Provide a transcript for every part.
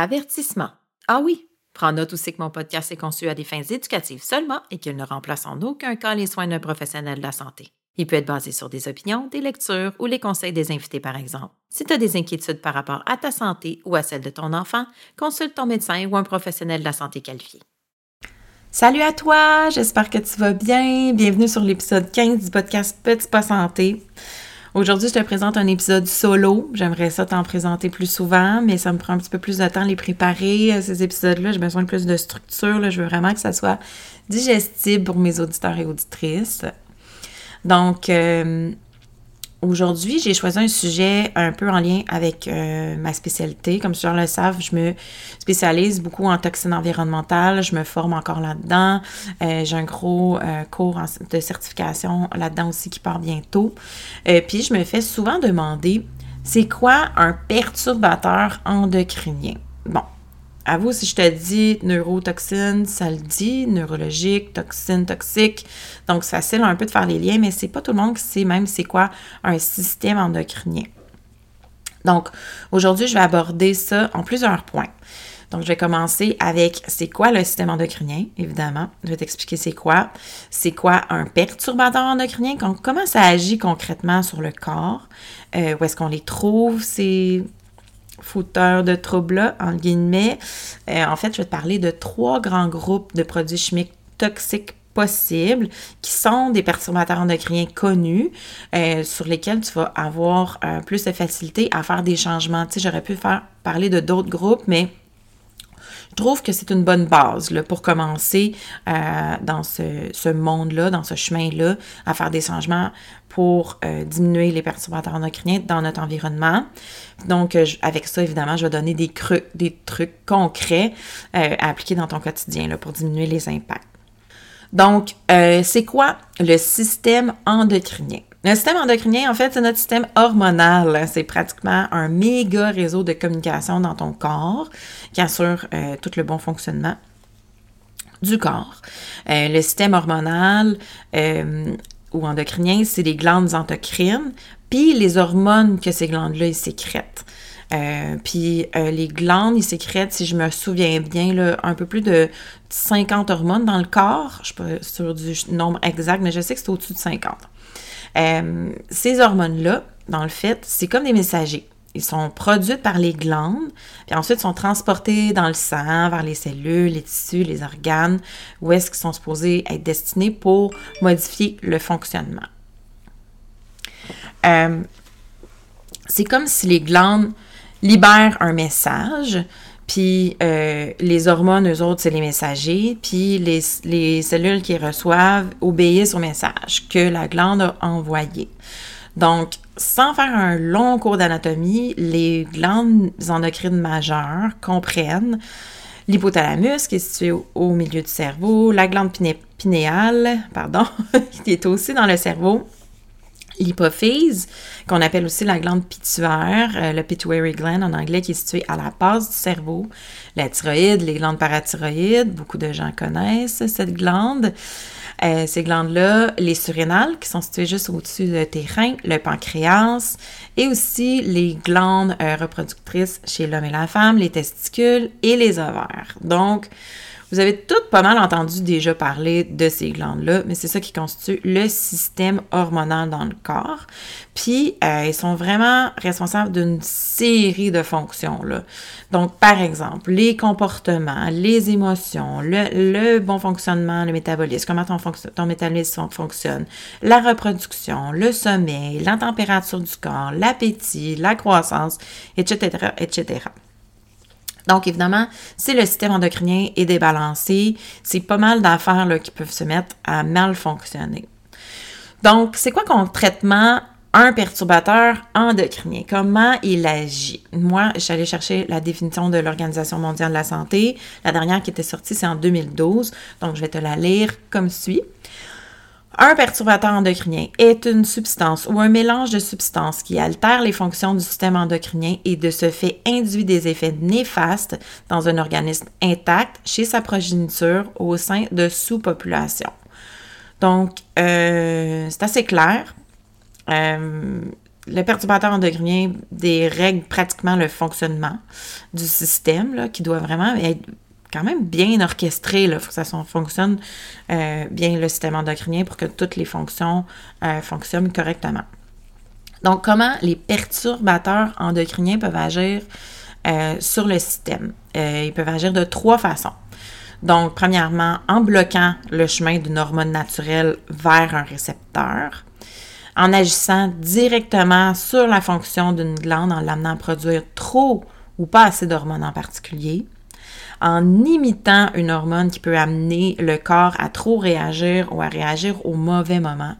Avertissement. Ah oui, Prends note aussi que mon podcast est conçu à des fins éducatives seulement et qu'il ne remplace en aucun cas les soins d'un professionnel de la santé. Il peut être basé sur des opinions, des lectures ou les conseils des invités, par exemple. Si tu as des inquiétudes par rapport à ta santé ou à celle de ton enfant, consulte ton médecin ou un professionnel de la santé qualifié. Salut à toi, j'espère que tu vas bien. Bienvenue sur l'épisode 15 du podcast Petit Pas Santé. Aujourd'hui, je te présente un épisode solo. J'aimerais ça t'en présenter plus souvent, mais ça me prend un petit peu plus de temps à les préparer, euh, ces épisodes-là. J'ai besoin de plus de structure. Je veux vraiment que ça soit digestible pour mes auditeurs et auditrices. Donc, euh, Aujourd'hui, j'ai choisi un sujet un peu en lien avec euh, ma spécialité. Comme plusieurs le savent, je me spécialise beaucoup en toxines environnementales. Je me forme encore là-dedans. Euh, j'ai un gros euh, cours de certification là-dedans aussi qui part bientôt. puis, je me fais souvent demander, c'est quoi un perturbateur endocrinien? Bon, vous, si je te dis neurotoxine, ça le dit, neurologique, toxine, toxique. Donc, c'est facile un peu de faire les liens, mais c'est pas tout le monde qui sait même c'est quoi un système endocrinien. Donc, aujourd'hui, je vais aborder ça en plusieurs points. Donc, je vais commencer avec c'est quoi le système endocrinien, évidemment. Je vais t'expliquer c'est quoi. C'est quoi un perturbateur endocrinien, comment ça agit concrètement sur le corps, euh, où est-ce qu'on les trouve, c'est fouteur de troubles-là, en guillemets. Euh, en fait, je vais te parler de trois grands groupes de produits chimiques toxiques possibles qui sont des perturbateurs endocriniens connus euh, sur lesquels tu vas avoir euh, plus de facilité à faire des changements. Tu sais, j'aurais pu faire parler de d'autres groupes, mais trouve que c'est une bonne base là, pour commencer dans ce, ce monde-là, dans ce chemin-là, à faire des changements pour euh, diminuer les perturbateurs endocriniens dans notre environnement. Donc, euh, avec ça, évidemment, je vais donner des, des trucs concrets euh, à appliquer dans ton quotidien là, pour diminuer les impacts. Donc, c'est quoi le système endocrinien? Le système endocrinien, en fait, c'est notre système hormonal. C'est pratiquement un méga réseau de communication dans ton corps qui assure tout le bon fonctionnement du corps. le système hormonal ou endocrinien, c'est les glandes endocrines, puis les hormones que ces glandes-là, sécrètent. Euh, puis euh, les glandes, ils sécrètent, si je me souviens bien, là, un peu plus de 50 hormones dans le corps. Je ne suis pas sûre du nombre exact, mais je sais que c'est au-dessus de 50. Euh, ces hormones-là, dans le fait, c'est comme des messagers. Ils sont produits par les glandes, puis ensuite sont transportés dans le sang, vers les cellules, les tissus, les organes, où est-ce qu'ils sont supposés être destinés pour modifier le fonctionnement. Euh, c'est comme si les glandes libèrent un message, puis euh, les hormones, eux autres, c'est les messagers, puis les, les cellules qui reçoivent obéissent au message que la glande a envoyé. Donc, sans faire un long cours d'anatomie, les glandes endocrines majeures comprennent l'hypothalamus qui est situé au, milieu du cerveau, la glande pinéale, pardon, qui est aussi dans le cerveau, l'hypophyse, qu'on appelle aussi la glande pituaire, euh, le pituitary gland en anglais, qui est situé à la base du cerveau, la thyroïde, les glandes parathyroïdes, beaucoup de gens connaissent cette glande. Euh, ces glandes-là, les surrénales, qui sont situées juste au-dessus de tes reins, le pancréas, et aussi les glandes euh, reproductrices chez l'homme et la femme, les testicules et les ovaires. Donc, vous avez toutes pas mal entendu déjà parler de ces glandes-là, mais c'est ça qui constitue le système hormonal dans le corps. Puis, euh, ils sont vraiment responsables d'une série de fonctions. Là. Donc, par exemple, les comportements, les émotions, le, bon fonctionnement, le métabolisme, comment ton, ton métabolisme fonctionne, la reproduction, le sommeil, la température du corps, l'appétit, la croissance, etc., etc. Donc, évidemment, si le système endocrinien est débalancé, c'est pas mal d'affaires qui peuvent se mettre à mal fonctionner. Donc, c'est quoi concrètement un perturbateur endocrinien? Comment il agit? Moi, j'allais chercher la définition de l'Organisation mondiale de la santé. La dernière qui était sortie, c'est en 2012. Donc, je vais te la lire comme suit. Un perturbateur endocrinien est une substance ou un mélange de substances qui altère les fonctions du système endocrinien et de ce fait induit des effets néfastes dans un organisme intact chez sa progéniture au sein de sous-populations. Donc, euh, c'est assez clair. Euh, le perturbateur endocrinien dérègle pratiquement le fonctionnement du système, qui doit vraiment être quand même bien orchestré. Il faut que ça fonctionne euh, bien le système endocrinien pour que toutes les fonctions euh, fonctionnent correctement. Donc, comment les perturbateurs endocriniens peuvent agir euh, sur le système? ils peuvent agir de trois façons. Donc, premièrement, en bloquant le chemin d'une hormone naturelle vers un récepteur, en agissant directement sur la fonction d'une glande en l'amenant à produire trop ou pas assez d'hormones en particulier, en imitant une hormone qui peut amener le corps à trop réagir ou à réagir au mauvais moment.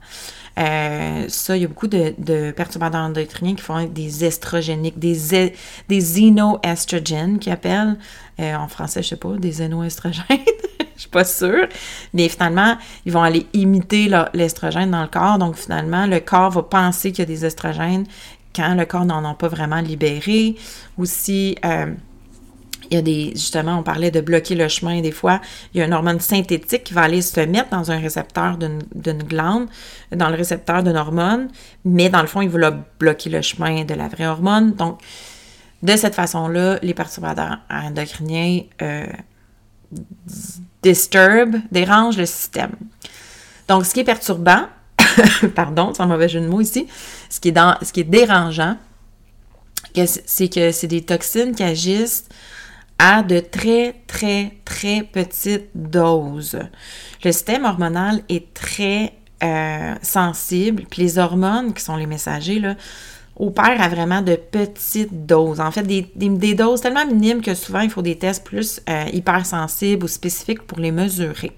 Euh, ça, il y a beaucoup de, perturbateurs endocriniens qui font des estrogéniques, des, des xénoestrogènes qui appellent, euh, en français, je sais pas, des xénoestrogènes, je suis pas sûre, mais finalement, ils vont aller imiter l'estrogène dans le corps, donc finalement, le corps va penser qu'il y a des estrogènes quand le corps n'en a pas vraiment libéré. Euh, il y a des, justement, on parlait de bloquer le chemin des fois. Il y a une hormone synthétique qui va aller se mettre dans un récepteur d'une glande, dans le récepteur d'une hormone, mais dans le fond, il va bloquer le chemin de la vraie hormone. Donc, de cette façon-là, les perturbateurs endocriniens euh, disturb, dérangent le système. Donc, ce qui est perturbant, pardon, c'est un mauvais jeu de mots ici, ce qui est, dans, ce qui est dérangeant, c'est que c'est des toxines qui agissent à de très, très, très petites doses. Le système hormonal est très euh, sensible, puis les hormones, qui sont les messagers, opèrent à vraiment de petites doses. En fait, des, doses tellement minimes que souvent, il faut des tests plus euh, hypersensibles ou spécifiques pour les mesurer.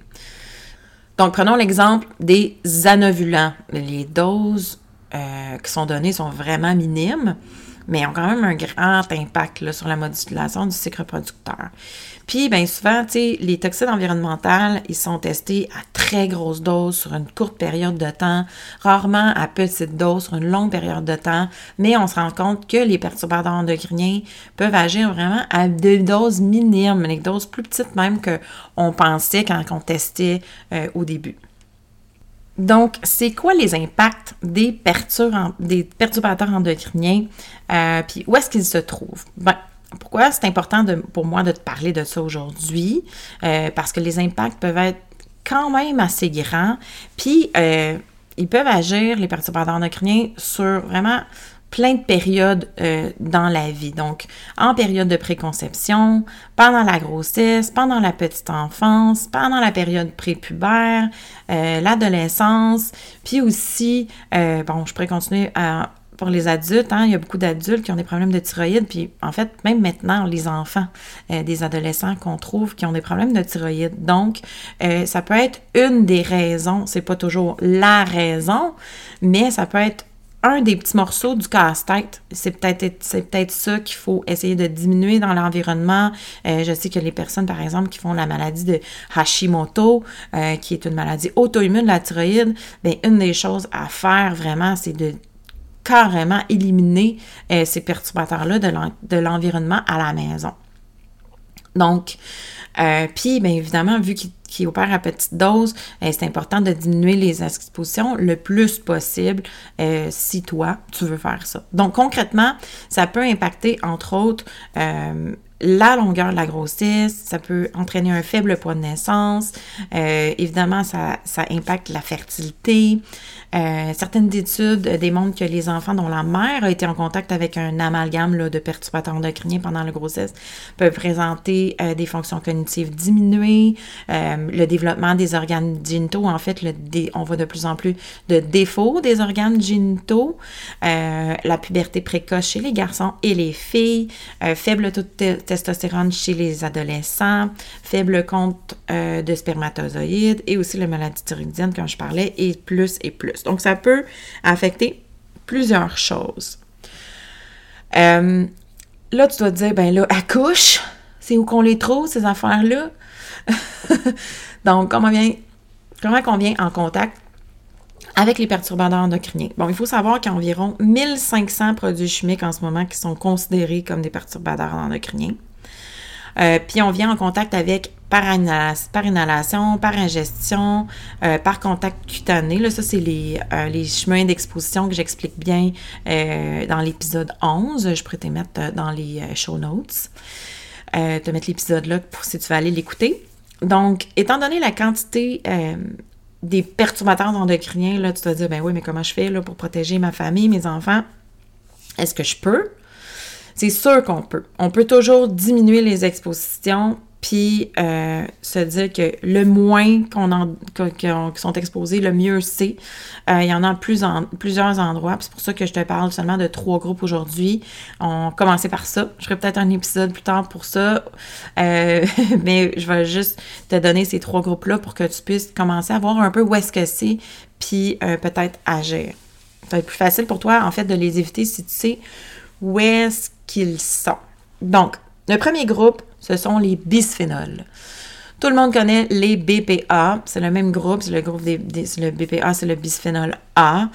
Donc, prenons l'exemple des anovulants. Les doses euh, qui sont données sont vraiment minimes mais ont quand même un grand impact sur la modulation du cycle reproducteur. Puis, bien souvent, les toxines environnementales, ils sont testés à très grosse dose sur une courte période de temps, rarement à petite dose sur une longue période de temps, mais on se rend compte que les perturbateurs endocriniens peuvent agir vraiment à des doses minimes, des doses plus petites même qu'on pensait quand on testait euh, au début. Donc, c'est quoi les impacts des, perturbateurs endocriniens? Euh, puis où est-ce qu'ils se trouvent? Ben, pourquoi c'est important pour moi de te parler de ça aujourd'hui? Euh, parce que les impacts peuvent être quand même assez grands. Puis, euh, ils peuvent agir, les perturbateurs endocriniens, sur vraiment plein de périodes euh, dans la vie. Donc, en période de préconception, pendant la grossesse, pendant la petite enfance, pendant la période prépubère, euh, l'adolescence, puis aussi, euh, bon, je pourrais continuer pour les adultes, hein, il y a beaucoup d'adultes qui ont des problèmes de thyroïde, puis en fait, même maintenant, les enfants, des adolescents qu'on trouve qui ont des problèmes de thyroïde. Donc, ça peut être une des raisons, c'est pas toujours la raison, mais ça peut être un des petits morceaux du casse-tête. C'est peut-être c'est ça qu'il faut essayer de diminuer dans l'environnement. Euh, je sais que les personnes, par exemple, qui font la maladie de Hashimoto, euh, qui est une maladie auto-immune de la thyroïde, bien, une des choses à faire vraiment, c'est de carrément éliminer euh, ces perturbateurs-là de l'environnement à la maison. Donc, puis, bien évidemment, vu qu'il qui opère à petite dose, euh, c'est important de diminuer les expositions le plus possible euh, si toi, tu veux faire ça. Donc, concrètement, ça peut impacter, entre autres, euh, la longueur de la grossesse, ça peut entraîner un faible poids de naissance, évidemment, ça, ça impacte la fertilité, euh, certaines études démontrent que les enfants dont la mère a été en contact avec un amalgame là, de perturbateurs endocriniens pendant la grossesse peuvent présenter euh, des fonctions cognitives diminuées, euh, le développement des organes génitaux. En fait, on voit de plus en plus de défauts des organes génitaux, la puberté précoce chez les garçons et les filles, faible taux de testostérone chez les adolescents, faible compte de spermatozoïdes et aussi la maladie thyroïdienne, comme je parlais, et plus et plus. Donc, ça peut affecter plusieurs choses. Euh, là, tu dois te dire, ben là, accouche, c'est où qu'on les trouve, ces affaires-là? Donc, comment, vient, comment on vient en contact avec les perturbateurs endocriniens? Bon, il faut savoir qu'il y a environ 1500 produits chimiques en ce moment qui sont considérés comme des perturbateurs endocriniens. Euh, puis on vient en contact avec par, inhalation, par ingestion, euh, par contact cutané. Là, ça, c'est les, euh, les chemins d'exposition que j'explique bien dans l'épisode 11. Je pourrais te mettre dans les show notes. te mettre l'épisode là pour si tu veux aller l'écouter. Donc, étant donné la quantité des perturbateurs endocriniens, là, tu te dire, ben oui, mais comment je fais là, pour protéger ma famille, mes enfants? Est-ce que je peux? C'est sûr qu'on peut. On peut toujours diminuer les expositions puis euh, se dire que le moins qu'on en, qui sont exposés, le mieux c'est. Euh, il y en a plus en, plusieurs endroits. C'est pour ça que je te parle seulement de trois groupes aujourd'hui. On commençait par ça. Je ferai peut-être un épisode plus tard pour ça. Euh, mais je vais juste te donner ces trois groupes-là pour que tu puisses commencer à voir un peu où est-ce que c'est, puis peut-être agir. Ça va être plus facile pour toi, en fait, de les éviter si tu sais où est-ce qu'ils sont. Donc, le premier groupe, ce sont les bisphénols. Tout le monde connaît les BPA, c'est le même groupe, c'est le groupe des, le BPA, c'est le bisphénol A.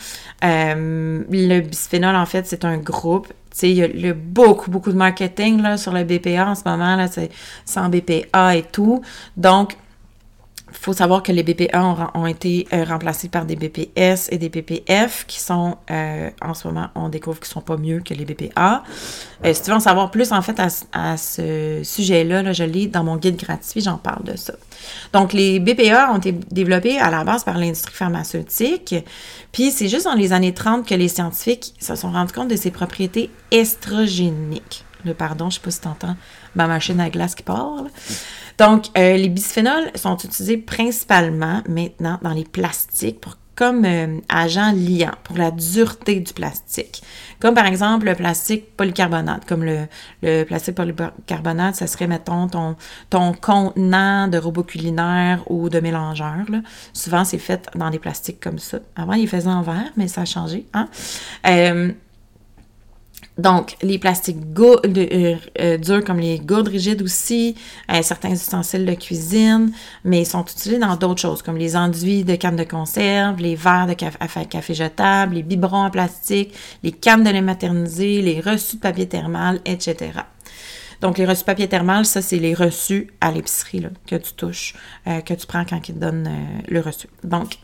Euh, le bisphénol, en fait, c'est un groupe. Il y a beaucoup, beaucoup de marketing là, sur le BPA en ce moment, là, c'est sans BPA et tout. Donc, faut savoir que les BPA ont, été euh, remplacés par des BPS et des BPF qui sont, euh, en ce moment, on découvre qu'ils ne sont pas mieux que les BPA. Euh, si tu veux en savoir plus, en fait, à, ce sujet-là, là, je lis dans mon guide gratuit, j'en parle de ça. Donc, les BPA ont été développés à la base par l'industrie pharmaceutique. Puis, c'est juste dans les années 30 que les scientifiques se sont rendus compte de ses propriétés estrogéniques. Le pardon, je sais pas si tu entends ma machine à glace qui parle. Donc, euh, les bisphénols sont utilisés principalement maintenant dans les plastiques pour comme euh, agent liant pour la dureté du plastique. Comme par exemple le plastique polycarbonate. Comme le, le plastique polycarbonate, ça serait, mettons, ton, ton contenant de robot culinaire ou de mélangeur. Souvent, c'est fait dans des plastiques comme ça. Avant, ils faisaient en verre, mais ça a changé. Hein? Euh, donc, les plastiques euh, euh, durs comme les gourdes rigides aussi, euh, certains ustensiles de cuisine, mais ils sont utilisés dans d'autres choses comme les enduits de cannes de conserve, les verres de café, café jetable, les biberons en plastique, les cannes de lait maternisé, les reçus de papier thermal, etc. Donc, les reçus de papier thermal, ça, c'est les reçus à l'épicerie que tu touches, que tu prends quand ils te donnent le reçu. Donc,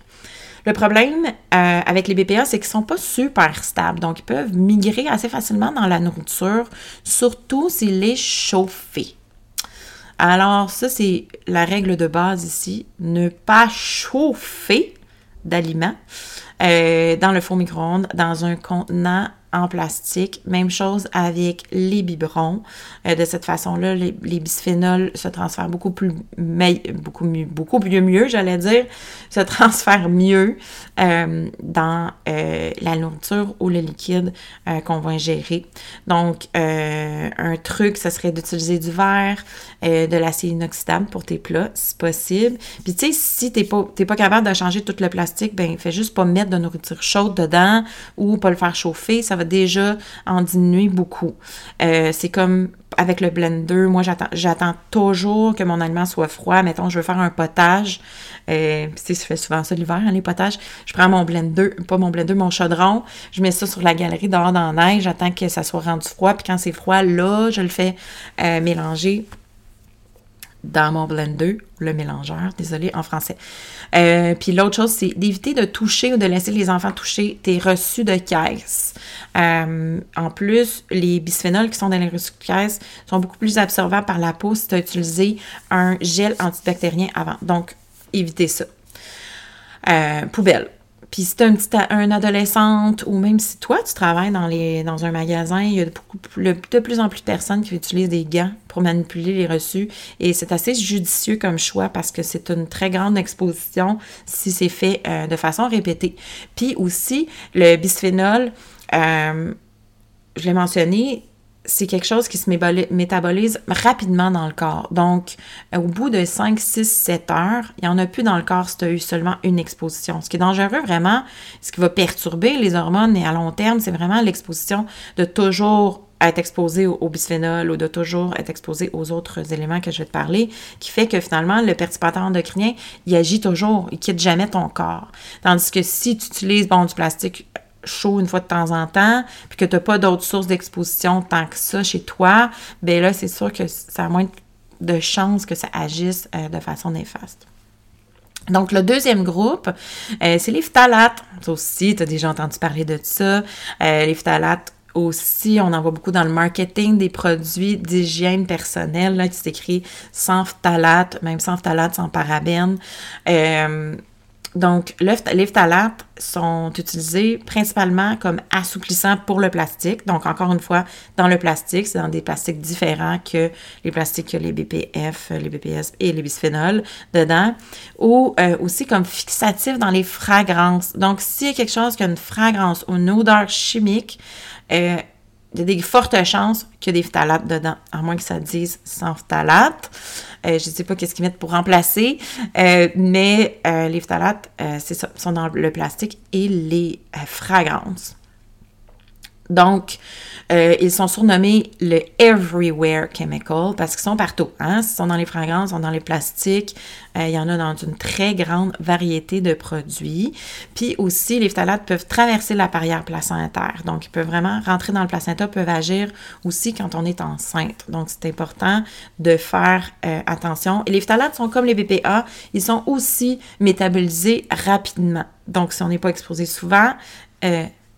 le problème euh, avec les BPA, c'est qu'ils ne sont pas super stables. Donc, ils peuvent migrer assez facilement dans la nourriture, surtout s'il est chauffé. Alors, ça, c'est la règle de base ici. Ne pas chauffer d'aliments euh, dans le four micro-ondes dans un contenant en plastique. Même chose avec les biberons. Euh, de cette façon-là, les, bisphénols se transfèrent beaucoup plus, beaucoup mieux, beaucoup mieux, mieux j'allais dire, se transfèrent mieux euh, dans euh, la nourriture ou le liquide qu'on va ingérer. Donc, un truc, ce serait d'utiliser du verre, de l'acier inoxydable pour tes plats, si possible. Puis, tu sais, si t'es pas, pas capable de changer tout le plastique, ben, fais juste pas mettre de nourriture chaude dedans ou pas le faire chauffer. Ça déjà en diminuer beaucoup. Euh, c'est comme avec le blender, moi j'attends toujours que mon aliment soit froid. Mettons, je veux faire un potage. Euh, tu je fais souvent ça l'hiver, hein, les potages. Je prends mon blender, pas mon blender, mon chaudron. Je mets ça sur la galerie dehors dans la neige. J'attends que ça soit rendu froid. Puis quand c'est froid, là, je le fais euh, mélanger dans mon blender, le mélangeur, désolé, en français. Euh, puis l'autre chose, c'est d'éviter de toucher ou de laisser les enfants toucher tes reçus de caisse. Euh, en plus, les bisphénols qui sont dans les reçus de caisse sont beaucoup plus absorbants par la peau si tu as utilisé un gel antibactérien avant. Donc, évitez ça. Euh, poubelle. Puis si tu un petit un adolescente ou même si toi tu travailles dans les dans un magasin, il y a de plus en plus de personnes qui utilisent des gants pour manipuler les reçus et c'est assez judicieux comme choix parce que c'est une très grande exposition si c'est fait euh, de façon répétée. Puis aussi le bisphénol euh, je l'ai mentionné, c'est quelque chose qui se métabolise rapidement dans le corps. Donc, euh, au bout de 5, 6, 7 heures, il n'y en a plus dans le corps si tu as eu seulement une exposition. Ce qui est dangereux vraiment, ce qui va perturber les hormones et à long terme, c'est vraiment l'exposition de toujours être exposé au, bisphénol ou de toujours être exposé aux autres éléments que je vais te parler, qui fait que finalement, le perturbateur endocrinien, il agit toujours, il quitte jamais ton corps. Tandis que si tu utilises, bon, du plastique chaud une fois de temps en temps, puis que tu n'as pas d'autres sources d'exposition tant que ça chez toi, bien là, c'est sûr que ça a moins de chances que ça agisse euh, de façon néfaste. Donc, le deuxième groupe, euh, c'est les phtalates. Ça aussi, tu as déjà entendu parler de ça. Euh, les phtalates aussi, on en voit beaucoup dans le marketing des produits d'hygiène personnelle, là, qui s'écrit sans phtalates, même sans phtalates, sans parabènes. Donc, les phtalates sont utilisés principalement comme assouplissants pour le plastique. Donc, encore une fois, dans le plastique, c'est dans des plastiques différents que les plastiques que les BPF, les BPS et les bisphénols dedans. Ou euh, aussi comme fixatif dans les fragrances. Donc, s'il y a quelque chose qui a une fragrance ou une odeur chimique, euh, il y a des fortes chances qu'il y ait des phtalates dedans, à moins que ça dise sans phtalates. Euh, je ne sais pas qu'est-ce qu'ils mettent pour remplacer, euh, mais euh, les phtalates, c'est ça, sont dans le plastique et les fragrances. Donc, euh, ils sont surnommés le Everywhere Chemical parce qu'ils sont partout. Hein? Ils sont dans les fragrances, ils sont dans les plastiques. Euh, il y en a dans une très grande variété de produits. Puis aussi, les phtalates peuvent traverser la barrière placentaire. Donc, ils peuvent vraiment rentrer dans le placenta, peuvent agir aussi quand on est enceinte. Donc, c'est important de faire euh, attention. Et les phtalates sont comme les BPA, ils sont aussi métabolisés rapidement. Donc, si on n'est pas exposé souvent,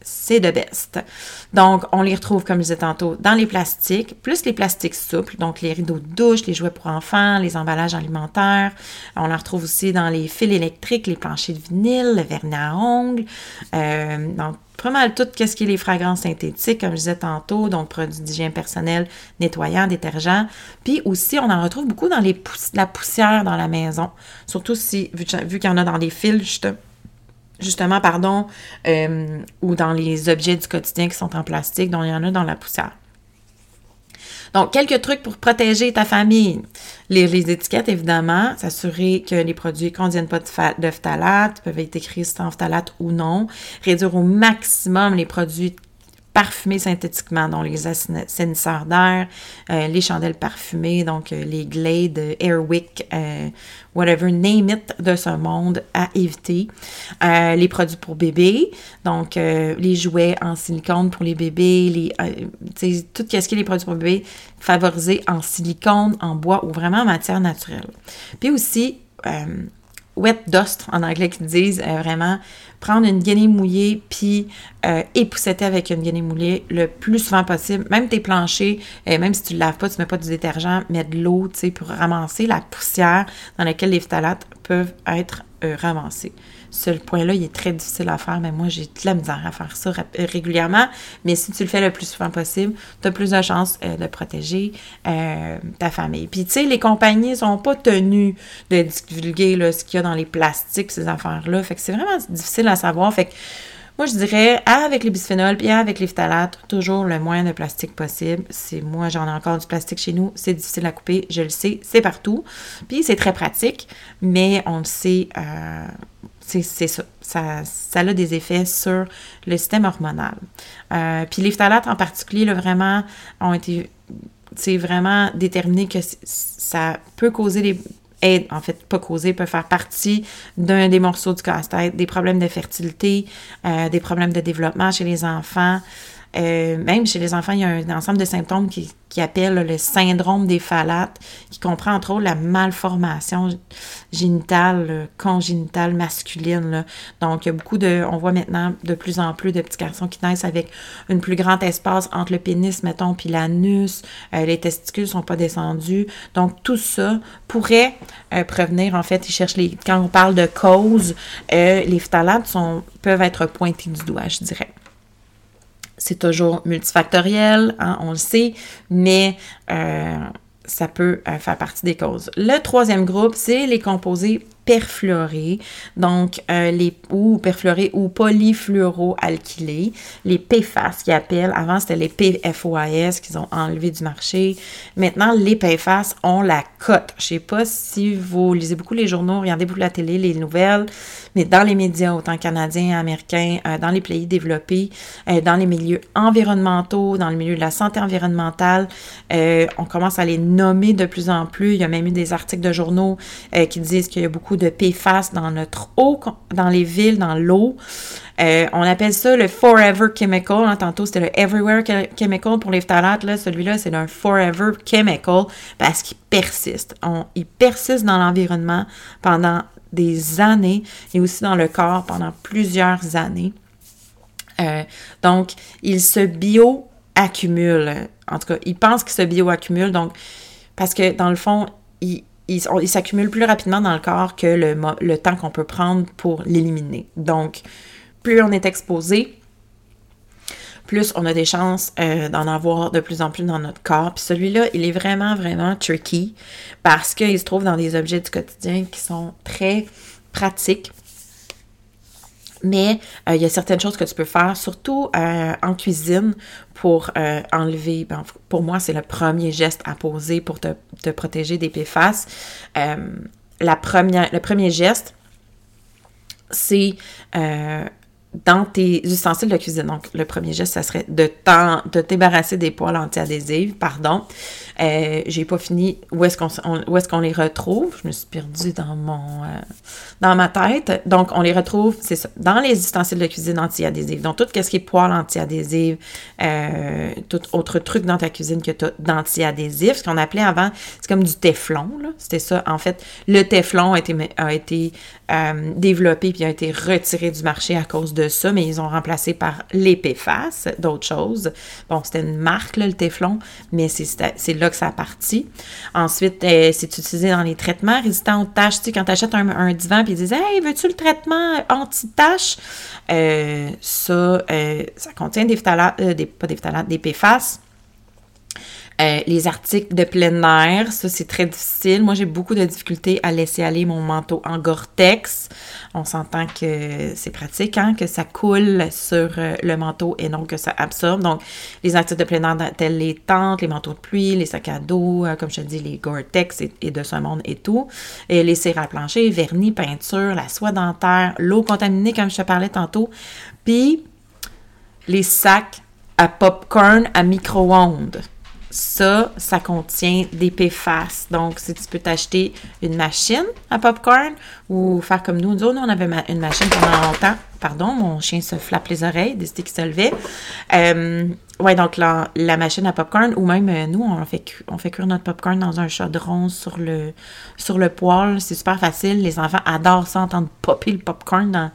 c'est de best. Donc, on les retrouve, comme je disais tantôt, dans les plastiques, plus les plastiques souples, donc les rideaux de douche, les jouets pour enfants, les emballages alimentaires. On les retrouve aussi dans les fils électriques, les planchers de vinyle, le vernis à ongles. Euh, donc, pas mal tout ce qui est les fragrances synthétiques, comme je disais tantôt, donc produits d'hygiène personnelle, nettoyants, détergents. Puis aussi, on en retrouve beaucoup dans les la poussière dans la maison, surtout si, vu, vu qu'il y en a dans les fils, justement justement, pardon, euh, ou dans les objets du quotidien qui sont en plastique, dont il y en a dans la poussière. Donc, quelques trucs pour protéger ta famille. Les étiquettes, évidemment, s'assurer que les produits ne contiennent pas de, phtalate, peuvent être écrits sans phtalate ou non. Réduire au maximum les produits parfumés synthétiquement, dont les assainisseurs d'air, euh, les chandelles parfumées, donc euh, les Glade, Airwick, euh, whatever, name it de ce monde à éviter. les produits pour bébés, donc les jouets en silicone pour les bébés, les, tout ce qui est les produits pour bébés, favorisés en silicone, en bois ou vraiment en matière naturelle. Puis aussi, wet dust en anglais qui disent vraiment prendre une guenille mouillée puis euh, avec une guenille mouillée le plus souvent possible. Même tes planchers, euh, même si tu ne laves pas, tu ne mets pas du détergent, mets de l'eau, tu pour ramasser la poussière dans laquelle les phtalates peuvent être euh, ramassé. Ce point-là, il est très difficile à faire, mais moi, j'ai de la misère à faire ça régulièrement. Mais si tu le fais le plus souvent possible, tu as plus de chances euh, de protéger euh, ta famille. Puis, tu sais, les compagnies sont pas tenues de divulguer ce qu'il y a dans les plastiques, ces affaires-là. Fait que c'est vraiment difficile à savoir. Fait que moi, je dirais, avec les bisphénols puis avec les phtalates, toujours le moins de plastique possible. C'est Moi, j'en ai encore du plastique chez nous. C'est difficile à couper, je le sais, c'est partout. Puis c'est très pratique, mais on le sait, euh, c'est ça. ça. ça. a des effets sur le système hormonal. Euh, puis les phtalates en particulier, là, vraiment, ont été c'est vraiment déterminé que ça peut causer des en fait, pas causer, peut faire partie d'un des morceaux du casse-tête, des problèmes de fertilité, euh, des problèmes de développement chez les enfants. Euh, même chez les enfants, il y a un ensemble de symptômes qui, qui appellent le syndrome des phalates, qui comprend entre autres la malformation génitale, congénitale masculine. Donc, il y a beaucoup de, on voit maintenant de plus en plus de petits garçons qui naissent avec une plus grande espace entre le pénis, mettons, puis l'anus. Euh, les testicules sont pas descendus. Donc, tout ça pourrait euh, prévenir, en fait, ils cherchent les, quand on parle de cause, les phthalates sont, peuvent être pointés du doigt, je dirais c'est toujours multifactoriel, hein, on le sait, mais euh, ça peut euh, faire partie des causes. Le troisième groupe, c'est les composés perfluorés, donc euh, les ou perfluorés ou polyfluoroalkylés, les PFAS qui appellent. Avant, c'était les PFOAS qu'ils ont enlevé du marché. Maintenant, les PFAS ont la cote. Je sais pas si vous lisez beaucoup les journaux, regardez beaucoup la télé, les nouvelles, mais dans les médias, autant canadiens, américains, euh, dans les pays développés, euh, dans les milieux environnementaux, dans le milieu de la santé environnementale, on commence à les nommer de plus en plus. Il y a même eu des articles de journaux qui disent qu'il y a beaucoup de PFAS dans notre eau, dans les villes, dans l'eau. Euh, on appelle ça le Forever Chemical. Hein, tantôt, c'était le Everywhere Chemical pour les phtalates. Là, celui-là, c'est un Forever Chemical parce qu'il persiste. il persiste dans l'environnement pendant des années et aussi dans le corps pendant plusieurs années. Euh, donc, il se bioaccumule. En tout cas, il pense qu'il se bioaccumule. Donc, parce que dans le fond, il, il, s'accumule plus rapidement dans le corps que le, le temps qu'on peut prendre pour l'éliminer. Donc, plus on est exposé, plus on a des chances euh, d'en avoir de plus en plus dans notre corps. Puis celui-là, il est vraiment, vraiment tricky parce qu'il se trouve dans des objets du quotidien qui sont très pratiques mais euh, il y a certaines choses que tu peux faire, surtout euh, en cuisine, pour enlever, ben, pour moi, c'est le premier geste à poser pour te, protéger des PFAS. le premier geste, c'est dans tes ustensiles de cuisine. Donc, le premier geste, ça serait de, de débarrasser des poils anti-adhésives, pardon. Euh, j'ai pas fini. Où est-ce qu'on qu'on les retrouve? Je me suis perdue dans mon euh, dans ma tête. Donc, on les retrouve, c'est ça, dans les ustensiles de cuisine anti-adhésives. Donc, tout ce qui est poils anti-adhésives, euh, tout autre truc dans ta cuisine que tu as d'anti-adhésif, ce qu'on appelait avant, c'est comme du téflon. C'était ça. En fait, le téflon a été, a été développé puis a été retiré du marché à cause de ça, mais ils ont remplacé par l'épéface, d'autres choses. Bon, c'était une marque, le Teflon, mais c'est là que ça a parti. Ensuite, euh, c'est utilisé dans les traitements résistants aux taches. Tu sais, quand tu achètes un, divan, puis ils disent Hey, veux-tu le traitement anti-taches euh, Ça, euh, ça contient des phtalates, des, pas des phtalates, des PFAS. Euh, les articles de plein air, ça c'est très difficile. Moi j'ai beaucoup de difficultés à laisser aller mon manteau en Gore-Tex. On s'entend que c'est pratique, hein, que ça coule sur euh, le manteau et non que ça absorbe. Donc les articles de plein air les tentes, les manteaux de pluie, les sacs à dos, euh, comme je te dis, les Gore-Tex et, de ce monde et tout. Et les cires à plancher, vernis, peinture, la soie dentaire, l'eau contaminée comme je te parlais tantôt. Puis les sacs à popcorn à micro-ondes. Ça, ça contient des PFAS. Donc, si tu peux t'acheter une machine à popcorn ou faire comme nous, nous, on avait une machine pendant longtemps. Pardon, mon chien se flappe les oreilles, décidé qu'il se levait. Euh, ouais, donc la, machine à popcorn, ou même euh, nous, on fait, on fait cuire notre popcorn dans un chaudron sur le, sur le poêle. C'est super facile. Les enfants adorent ça, entendre popper le popcorn dans,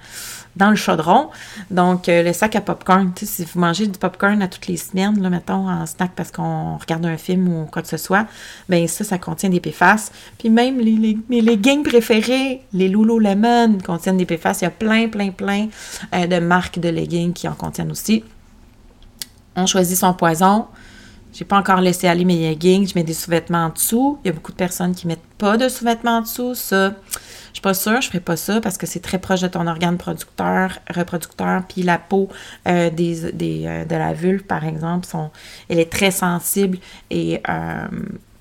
dans le chaudron. Donc, euh, le sac à popcorn, si vous mangez du popcorn à toutes les semaines, là, mettons, en snack parce qu'on regarde un film ou quoi que ce soit, ben ça, ça contient des PFAS. Puis même les, mes leggings préférés, les Lululemon, contiennent des PFAS. Il y a plein, plein, plein euh, de marques de leggings qui en contiennent aussi. On choisit son poison. J'ai pas encore laissé aller mes leggings. Je mets des sous-vêtements en dessous. Il y a beaucoup de personnes qui mettent pas de sous-vêtements en dessous. Ça, je suis pas sûre, je ferai pas ça parce que c'est très proche de ton organe producteur, reproducteur, puis la peau euh, des, des euh, de la vulve, par exemple, sont, elle est très sensible et euh,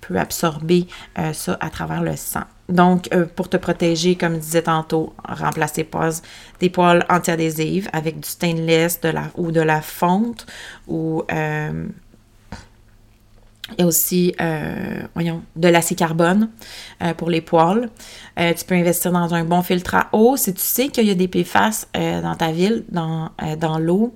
peut absorber ça à travers le sang. Donc, pour te protéger, comme je disais tantôt, remplacer pas des poils avec du stainless de la, ou de la fonte ou il y a aussi, euh, voyons, de l'acide carbone euh, pour les poils. Euh, tu peux investir dans un bon filtre à eau. Si tu sais qu'il y a des PFAS dans ta ville, dans, dans l'eau,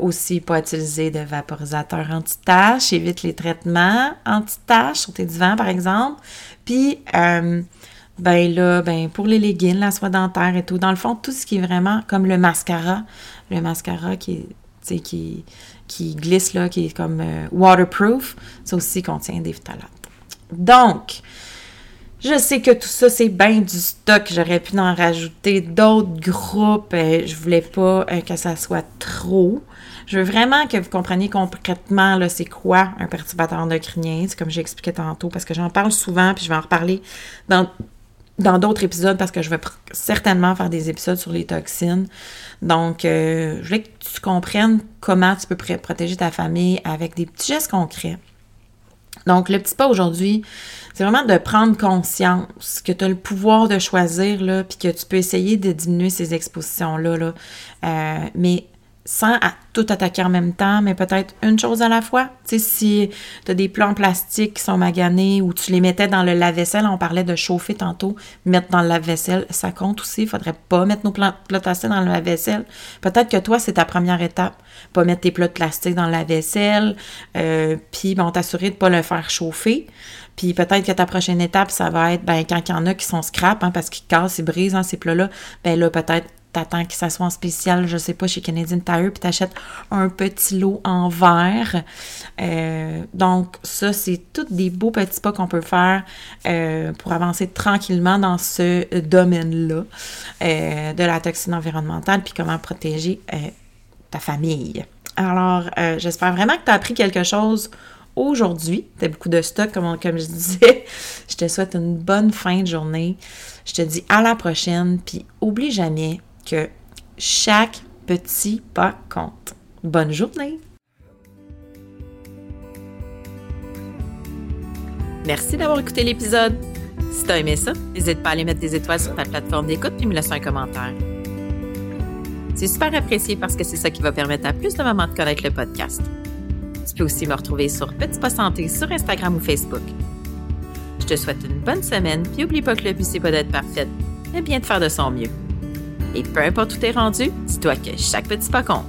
aussi pas utiliser de vaporisateur anti-tache. Évite les traitements anti-tache sur tes divans, par exemple. Puis, ben là, ben pour les leggings, la soie dentaire et tout, dans le fond, tout ce qui est vraiment comme le mascara, le mascara qui est, qui qui glisse, là, qui est comme euh, waterproof, ça aussi contient des phtalates. Donc, je sais que tout ça, c'est bien du stock. J'aurais pu en rajouter d'autres groupes. Je euh, je voulais pas euh, que ça soit trop. Je veux vraiment que vous compreniez concrètement, c'est quoi un perturbateur endocrinien. C'est comme j'ai expliqué tantôt, parce que j'en parle souvent, puis je vais en reparler dans dans d'autres épisodes parce que je vais certainement faire des épisodes sur les toxines. Donc, euh, je voulais que tu comprennes comment tu peux protéger ta famille avec des petits gestes concrets. Donc, le petit pas aujourd'hui, c'est vraiment de prendre conscience que tu as le pouvoir de choisir, là, puis que tu peux essayer de diminuer ces expositions-là. Là. Euh, mais sans tout attaquer en même temps, mais peut-être une chose à la fois. Tu sais, si tu as des plats en plastique qui sont maganés ou tu les mettais dans le lave-vaisselle, on parlait de chauffer tantôt, mettre dans le lave-vaisselle, ça compte aussi. Il faudrait pas mettre nos plats, de dans le lave-vaisselle. Peut-être que toi, c'est ta première étape. Pas mettre tes plats de plastique dans le lave-vaisselle, euh, puis bon, t'assurer de pas le faire chauffer. Puis peut-être que ta prochaine étape, ça va être, ben, quand il y en a qui sont scrap, hein, parce qu'ils cassent, ils brisent hein, ces plats-là, ben là, peut-être t'attends que ça soit en spécial, je sais pas, chez Canadian Tire, puis t'achètes un petit lot en verre. Euh, donc, ça, c'est tous des beaux petits pas qu'on peut faire euh, pour avancer tranquillement dans ce domaine-là euh, de la toxine environnementale, puis comment protéger ta famille. Alors, j'espère vraiment que tu as appris quelque chose aujourd'hui. Tu as beaucoup de stock, comme, comme je disais. je te souhaite une bonne fin de journée. Je te dis à la prochaine, puis oublie jamais, que chaque petit pas compte. Bonne journée! Merci d'avoir écouté l'épisode. Si tu as aimé ça, n'hésite pas à aller mettre des étoiles sur ta plateforme d'écoute et me laisser un commentaire. C'est super apprécié parce que c'est ça qui va permettre à plus de mamans de connaître le podcast. Tu peux aussi me retrouver sur Petit Pas Santé sur Instagram ou Facebook. Je te souhaite une bonne semaine, puis n'oublie pas que le but c'est pas d'être parfaite, mais bien de faire de son mieux. Et peu importe où t'es rendu, dis-toi que chaque petit pas compte.